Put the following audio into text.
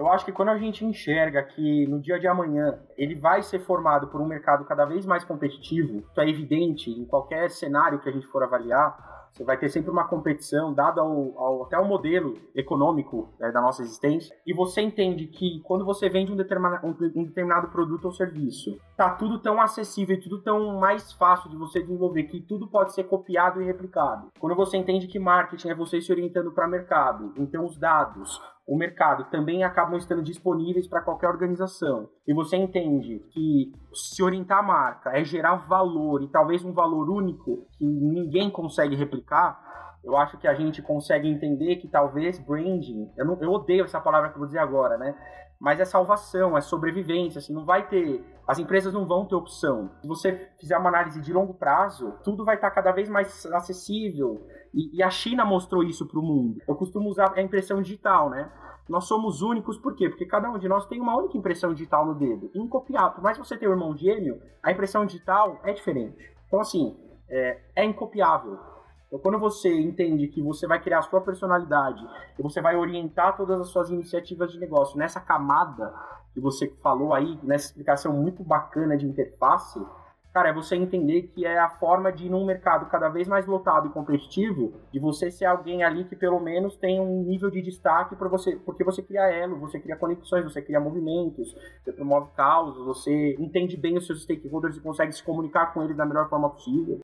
Eu acho que quando a gente enxerga que no dia de amanhã ele vai ser formado por um mercado cada vez mais competitivo, isso é evidente em qualquer cenário que a gente for avaliar, você vai ter sempre uma competição dada ao, ao, até o modelo econômico né, da nossa existência. E você entende que quando você vende um determinado, um, um determinado produto ou serviço, tá tudo tão acessível e tudo tão mais fácil de você desenvolver que tudo pode ser copiado e replicado. Quando você entende que marketing é você se orientando para mercado, então os dados, o mercado também acabam estando disponíveis para qualquer organização. E você entende que se orientar a marca é gerar valor e talvez um valor único que ninguém consegue replicar, eu acho que a gente consegue entender que talvez branding, eu, não, eu odeio essa palavra que eu vou dizer agora, né? Mas é salvação, é sobrevivência, assim, não vai ter, as empresas não vão ter opção. Se você fizer uma análise de longo prazo, tudo vai estar cada vez mais acessível, e, e a China mostrou isso para o mundo. Eu costumo usar a impressão digital, né? Nós somos únicos por quê? Porque cada um de nós tem uma única impressão digital no dedo. Incopiável. Por mais que você tenha um irmão gêmeo, a impressão digital é diferente. Então, assim, é, é incopiável. Então, quando você entende que você vai criar a sua personalidade e você vai orientar todas as suas iniciativas de negócio nessa camada que você falou aí, nessa explicação muito bacana de interface, Cara, é você entender que é a forma de, num mercado cada vez mais lotado e competitivo, de você ser alguém ali que pelo menos tem um nível de destaque para você, porque você cria elo, você cria conexões, você cria movimentos, você promove causas, você entende bem os seus stakeholders e consegue se comunicar com eles da melhor forma possível.